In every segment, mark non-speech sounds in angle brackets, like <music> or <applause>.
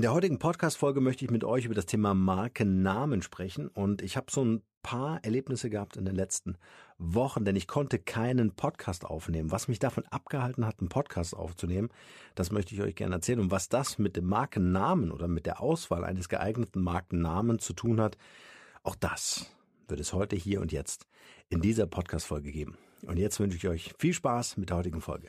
In der heutigen Podcast-Folge möchte ich mit euch über das Thema Markennamen sprechen und ich habe so ein paar Erlebnisse gehabt in den letzten Wochen, denn ich konnte keinen Podcast aufnehmen. Was mich davon abgehalten hat, einen Podcast aufzunehmen, das möchte ich euch gerne erzählen. Und was das mit dem Markennamen oder mit der Auswahl eines geeigneten Markennamen zu tun hat, auch das wird es heute hier und jetzt in dieser Podcast-Folge geben. Und jetzt wünsche ich euch viel Spaß mit der heutigen Folge.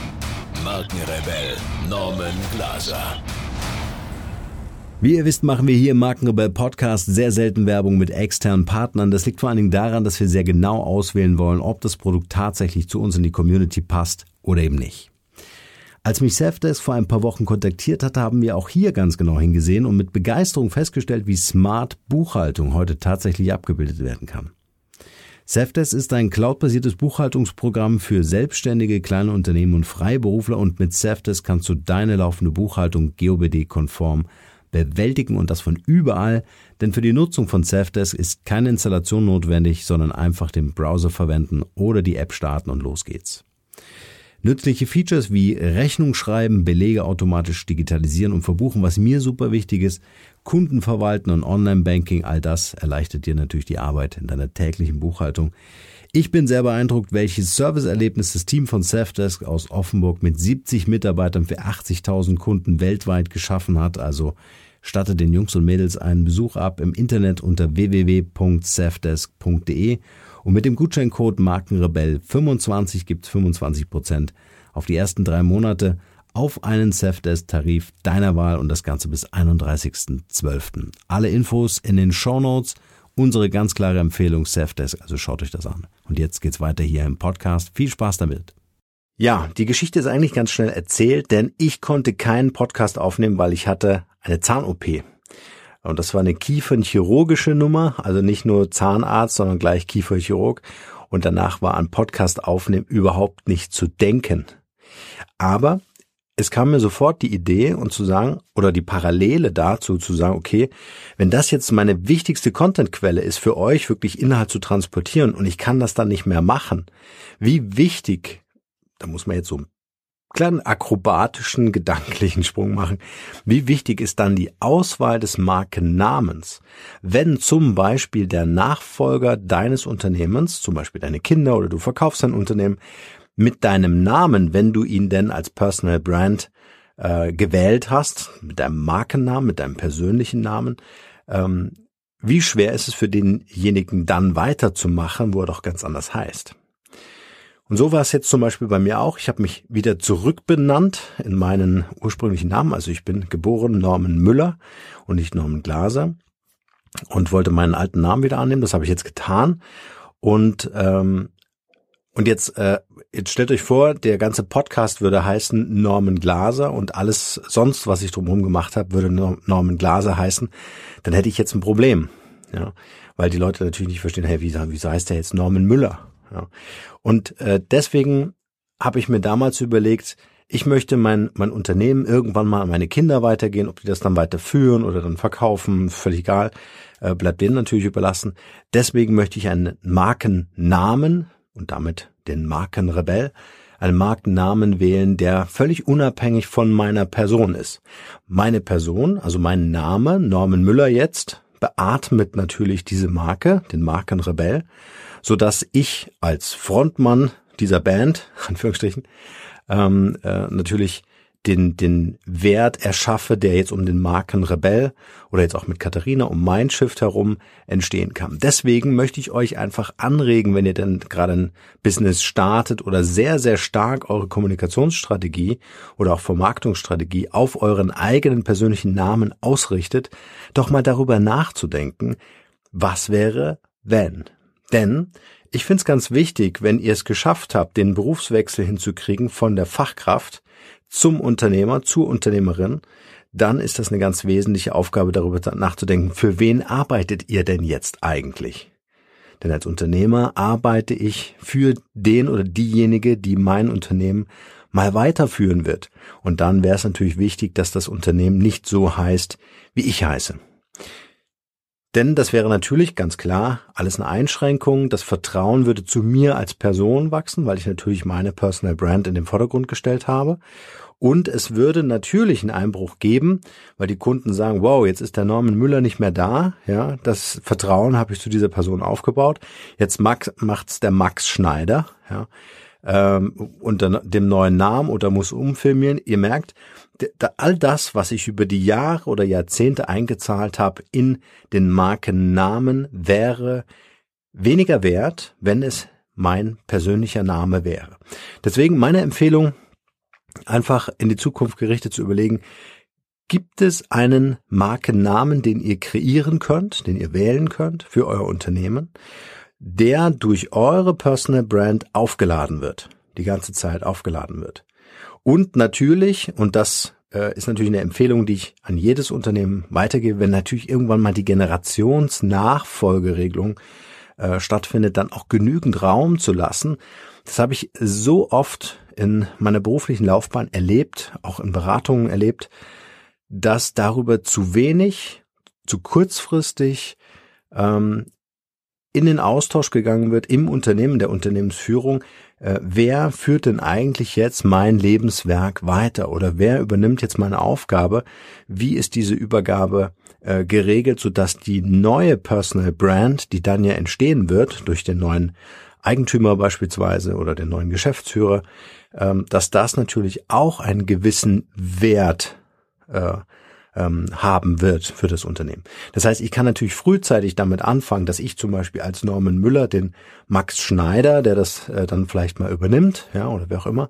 Markenrebell Norman Glaser. Wie ihr wisst, machen wir hier im Markenrebell Podcast sehr selten Werbung mit externen Partnern. Das liegt vor allen Dingen daran, dass wir sehr genau auswählen wollen, ob das Produkt tatsächlich zu uns in die Community passt oder eben nicht. Als mich Safdesk vor ein paar Wochen kontaktiert hat, haben wir auch hier ganz genau hingesehen und mit Begeisterung festgestellt, wie smart Buchhaltung heute tatsächlich abgebildet werden kann. Safdesk ist ein cloudbasiertes Buchhaltungsprogramm für selbstständige kleine Unternehmen und Freiberufler und mit Safdesk kannst du deine laufende Buchhaltung GOBD-konform bewältigen und das von überall, denn für die Nutzung von Safdesk ist keine Installation notwendig, sondern einfach den Browser verwenden oder die App starten und los geht's. Nützliche Features wie Rechnung schreiben, Belege automatisch digitalisieren und verbuchen, was mir super wichtig ist, Kunden verwalten und Online-Banking, all das erleichtert dir natürlich die Arbeit in deiner täglichen Buchhaltung. Ich bin sehr beeindruckt, welches Serviceerlebnis das Team von Safdesk aus Offenburg mit 70 Mitarbeitern für 80.000 Kunden weltweit geschaffen hat. Also statte den Jungs und Mädels einen Besuch ab im Internet unter www.safdesk.de und mit dem Gutscheincode Markenrebell25 gibt's 25 Prozent auf die ersten drei Monate auf einen Safdesk-Tarif deiner Wahl und das Ganze bis 31.12. Alle Infos in den Show Notes. Unsere ganz klare Empfehlung Safdesk, also schaut euch das an. Und jetzt geht's weiter hier im Podcast. Viel Spaß damit. Ja, die Geschichte ist eigentlich ganz schnell erzählt, denn ich konnte keinen Podcast aufnehmen, weil ich hatte eine Zahn-OP. Und das war eine kiefernchirurgische Nummer, also nicht nur Zahnarzt, sondern gleich Kieferchirurg. Und danach war an Podcast aufnehmen überhaupt nicht zu denken. Aber es kam mir sofort die Idee und zu sagen, oder die Parallele dazu zu sagen, okay, wenn das jetzt meine wichtigste Contentquelle ist für euch, wirklich Inhalt zu transportieren und ich kann das dann nicht mehr machen, wie wichtig, da muss man jetzt so einen kleinen akrobatischen, gedanklichen Sprung machen, wie wichtig ist dann die Auswahl des Markennamens, wenn zum Beispiel der Nachfolger deines Unternehmens, zum Beispiel deine Kinder oder du verkaufst dein Unternehmen, mit deinem Namen, wenn du ihn denn als Personal Brand äh, gewählt hast, mit deinem Markennamen, mit deinem persönlichen Namen, ähm, wie schwer ist es für denjenigen dann weiterzumachen, wo er doch ganz anders heißt. Und so war es jetzt zum Beispiel bei mir auch. Ich habe mich wieder zurückbenannt in meinen ursprünglichen Namen. Also ich bin geboren Norman Müller und nicht Norman Glaser und wollte meinen alten Namen wieder annehmen. Das habe ich jetzt getan. Und ähm, und jetzt, äh, jetzt stellt euch vor, der ganze Podcast würde heißen Norman Glaser und alles sonst, was ich drumherum gemacht habe, würde Norman Glaser heißen. Dann hätte ich jetzt ein Problem, ja, weil die Leute natürlich nicht verstehen, hey, wie, wieso heißt der jetzt Norman Müller? Ja. Und äh, deswegen habe ich mir damals überlegt, ich möchte mein, mein Unternehmen irgendwann mal an meine Kinder weitergehen, ob die das dann weiterführen oder dann verkaufen, völlig egal, äh, bleibt denen natürlich überlassen. Deswegen möchte ich einen Markennamen und damit den Markenrebell, einen Markennamen wählen, der völlig unabhängig von meiner Person ist. Meine Person, also mein Name, Norman Müller jetzt, beatmet natürlich diese Marke, den Markenrebell, so dass ich als Frontmann dieser Band, <laughs> Anführungsstrichen, ähm, äh, natürlich den, den Wert erschaffe, der jetzt um den Marken Rebell oder jetzt auch mit Katharina um mein Schiff herum entstehen kann. Deswegen möchte ich euch einfach anregen, wenn ihr denn gerade ein Business startet oder sehr, sehr stark eure Kommunikationsstrategie oder auch Vermarktungsstrategie auf euren eigenen persönlichen Namen ausrichtet, doch mal darüber nachzudenken, was wäre, wenn? Denn ich finde es ganz wichtig, wenn ihr es geschafft habt, den Berufswechsel hinzukriegen von der Fachkraft zum Unternehmer, zur Unternehmerin, dann ist das eine ganz wesentliche Aufgabe, darüber nachzudenken, für wen arbeitet ihr denn jetzt eigentlich? Denn als Unternehmer arbeite ich für den oder diejenige, die mein Unternehmen mal weiterführen wird. Und dann wäre es natürlich wichtig, dass das Unternehmen nicht so heißt, wie ich heiße. Denn das wäre natürlich ganz klar alles eine Einschränkung. Das Vertrauen würde zu mir als Person wachsen, weil ich natürlich meine Personal Brand in den Vordergrund gestellt habe. Und es würde natürlich einen Einbruch geben, weil die Kunden sagen, wow, jetzt ist der Norman Müller nicht mehr da. Ja, das Vertrauen habe ich zu dieser Person aufgebaut. Jetzt macht's der Max Schneider. Ja, ähm, unter dem neuen Namen oder muss umfilmieren. Ihr merkt, all das, was ich über die Jahre oder Jahrzehnte eingezahlt habe in den Markennamen, wäre weniger wert, wenn es mein persönlicher Name wäre. Deswegen meine Empfehlung, einfach in die Zukunft gerichtet zu überlegen, gibt es einen Markennamen, den ihr kreieren könnt, den ihr wählen könnt für euer Unternehmen, der durch eure Personal Brand aufgeladen wird, die ganze Zeit aufgeladen wird. Und natürlich, und das äh, ist natürlich eine Empfehlung, die ich an jedes Unternehmen weitergebe, wenn natürlich irgendwann mal die Generationsnachfolgeregelung äh, stattfindet, dann auch genügend Raum zu lassen. Das habe ich so oft in meiner beruflichen Laufbahn erlebt, auch in Beratungen erlebt, dass darüber zu wenig, zu kurzfristig ähm, in den Austausch gegangen wird im Unternehmen, der Unternehmensführung, äh, wer führt denn eigentlich jetzt mein Lebenswerk weiter oder wer übernimmt jetzt meine Aufgabe? Wie ist diese Übergabe äh, geregelt, sodass die neue Personal Brand, die dann ja entstehen wird durch den neuen Eigentümer beispielsweise oder den neuen Geschäftsführer, ähm, dass das natürlich auch einen gewissen Wert äh, ähm, haben wird für das Unternehmen. Das heißt, ich kann natürlich frühzeitig damit anfangen, dass ich zum Beispiel als Norman Müller den Max Schneider, der das äh, dann vielleicht mal übernimmt, ja, oder wer auch immer,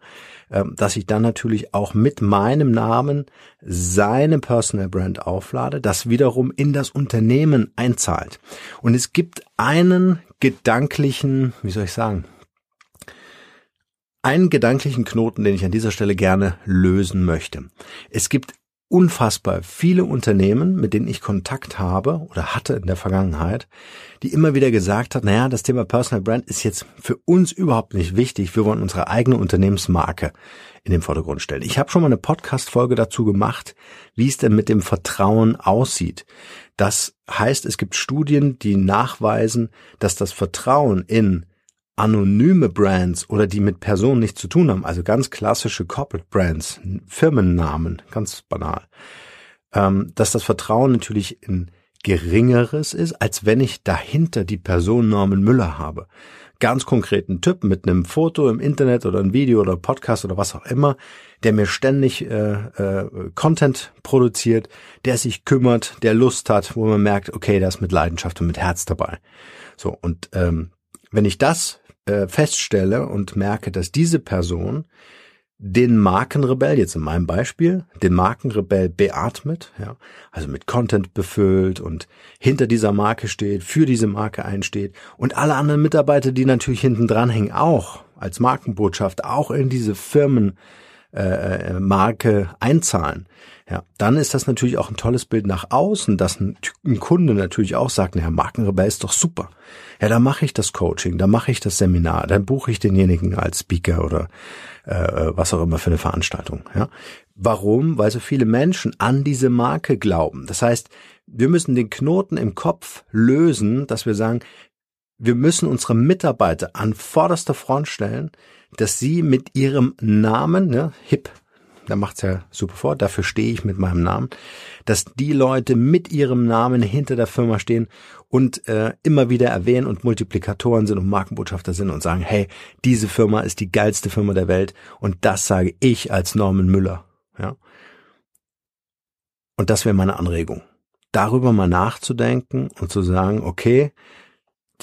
ähm, dass ich dann natürlich auch mit meinem Namen seine Personal Brand auflade, das wiederum in das Unternehmen einzahlt. Und es gibt einen gedanklichen, wie soll ich sagen, einen gedanklichen Knoten, den ich an dieser Stelle gerne lösen möchte. Es gibt unfassbar viele Unternehmen, mit denen ich Kontakt habe oder hatte in der Vergangenheit, die immer wieder gesagt hat, naja, das Thema Personal Brand ist jetzt für uns überhaupt nicht wichtig. Wir wollen unsere eigene Unternehmensmarke in den Vordergrund stellen. Ich habe schon mal eine Podcast-Folge dazu gemacht, wie es denn mit dem Vertrauen aussieht. Das heißt, es gibt Studien, die nachweisen, dass das Vertrauen in anonyme Brands oder die mit Personen nichts zu tun haben, also ganz klassische Corporate Brands, Firmennamen, ganz banal, ähm, dass das Vertrauen natürlich ein geringeres ist, als wenn ich dahinter die Person Norman Müller habe. Ganz konkreten Typ mit einem Foto im Internet oder ein Video oder Podcast oder was auch immer, der mir ständig äh, äh, Content produziert, der sich kümmert, der Lust hat, wo man merkt, okay, der ist mit Leidenschaft und mit Herz dabei. So und ähm, wenn ich das äh, feststelle und merke, dass diese Person den Markenrebell, jetzt in meinem Beispiel, den Markenrebell beatmet, ja, also mit Content befüllt und hinter dieser Marke steht, für diese Marke einsteht und alle anderen Mitarbeiter, die natürlich hinten dranhängen, auch als Markenbotschaft, auch in diese Firmenmarke äh, äh, Marke einzahlen. Ja, dann ist das natürlich auch ein tolles Bild nach außen, dass ein, ein Kunde natürlich auch sagt, Herr Markenrebell ist doch super. Ja, da mache ich das Coaching, da mache ich das Seminar, dann buche ich denjenigen als Speaker oder äh, was auch immer für eine Veranstaltung. Ja, warum? Weil so viele Menschen an diese Marke glauben. Das heißt, wir müssen den Knoten im Kopf lösen, dass wir sagen, wir müssen unsere Mitarbeiter an vorderster Front stellen, dass sie mit ihrem Namen, ne, HIP da macht's ja super vor, dafür stehe ich mit meinem Namen, dass die Leute mit ihrem Namen hinter der Firma stehen und äh, immer wieder erwähnen und Multiplikatoren sind und Markenbotschafter sind und sagen, hey, diese Firma ist die geilste Firma der Welt und das sage ich als Norman Müller. Ja. Und das wäre meine Anregung. Darüber mal nachzudenken und zu sagen, okay,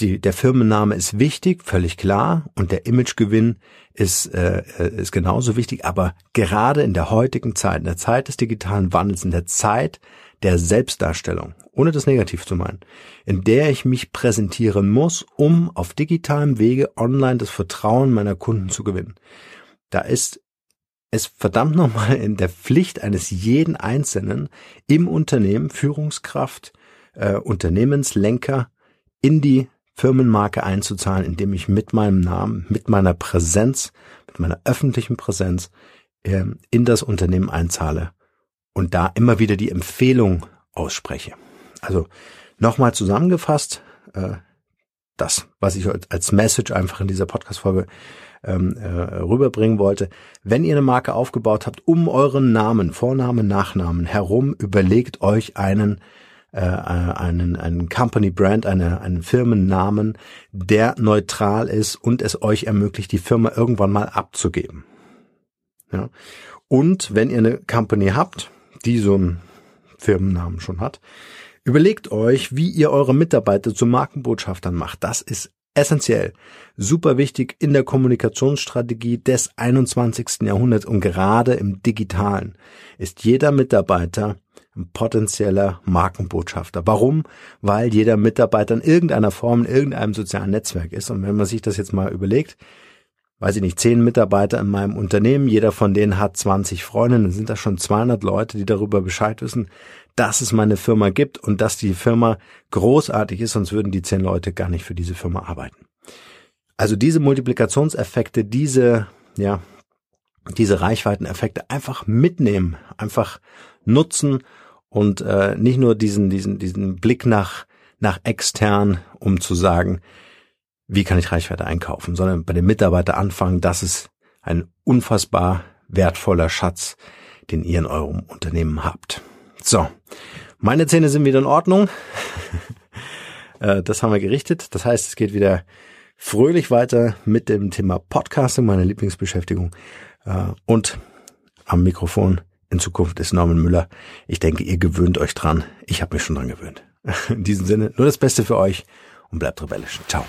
die, der Firmenname ist wichtig, völlig klar, und der Imagegewinn ist, äh, ist genauso wichtig, aber gerade in der heutigen Zeit, in der Zeit des digitalen Wandels, in der Zeit der Selbstdarstellung, ohne das negativ zu meinen, in der ich mich präsentieren muss, um auf digitalem Wege online das Vertrauen meiner Kunden zu gewinnen. Da ist es verdammt nochmal in der Pflicht eines jeden Einzelnen im Unternehmen, Führungskraft, äh, Unternehmenslenker, in die Firmenmarke einzuzahlen, indem ich mit meinem Namen, mit meiner Präsenz, mit meiner öffentlichen Präsenz äh, in das Unternehmen einzahle und da immer wieder die Empfehlung ausspreche. Also nochmal zusammengefasst, äh, das, was ich als Message einfach in dieser Podcast-Folge ähm, äh, rüberbringen wollte. Wenn ihr eine Marke aufgebaut habt, um euren Namen, Vornamen, Nachnamen herum, überlegt euch einen äh, einen, einen Company Brand, eine, einen Firmennamen, der neutral ist und es euch ermöglicht, die Firma irgendwann mal abzugeben. Ja. Und wenn ihr eine Company habt, die so einen Firmennamen schon hat, überlegt euch, wie ihr eure Mitarbeiter zu Markenbotschaftern macht. Das ist essentiell, super wichtig in der Kommunikationsstrategie des 21. Jahrhunderts und gerade im digitalen ist jeder Mitarbeiter ein potenzieller Markenbotschafter. Warum? Weil jeder Mitarbeiter in irgendeiner Form in irgendeinem sozialen Netzwerk ist. Und wenn man sich das jetzt mal überlegt, weiß ich nicht, zehn Mitarbeiter in meinem Unternehmen, jeder von denen hat 20 Freunde, dann sind das schon 200 Leute, die darüber Bescheid wissen, dass es meine Firma gibt und dass die Firma großartig ist, sonst würden die zehn Leute gar nicht für diese Firma arbeiten. Also diese Multiplikationseffekte, diese, ja, diese Reichweiteneffekte einfach mitnehmen, einfach nutzen und äh, nicht nur diesen, diesen, diesen Blick nach, nach extern, um zu sagen, wie kann ich Reichweite einkaufen, sondern bei den Mitarbeitern anfangen, das ist ein unfassbar wertvoller Schatz, den ihr in eurem Unternehmen habt. So, meine Zähne sind wieder in Ordnung. <laughs> Äh, das haben wir gerichtet. Das heißt, es geht wieder fröhlich weiter mit dem Thema Podcasting, meine Lieblingsbeschäftigung. Äh, und am Mikrofon in Zukunft ist Norman Müller. Ich denke, ihr gewöhnt euch dran. Ich habe mich schon dran gewöhnt. <laughs> In diesem Sinne, nur das Beste für euch und bleibt rebellisch. Ciao.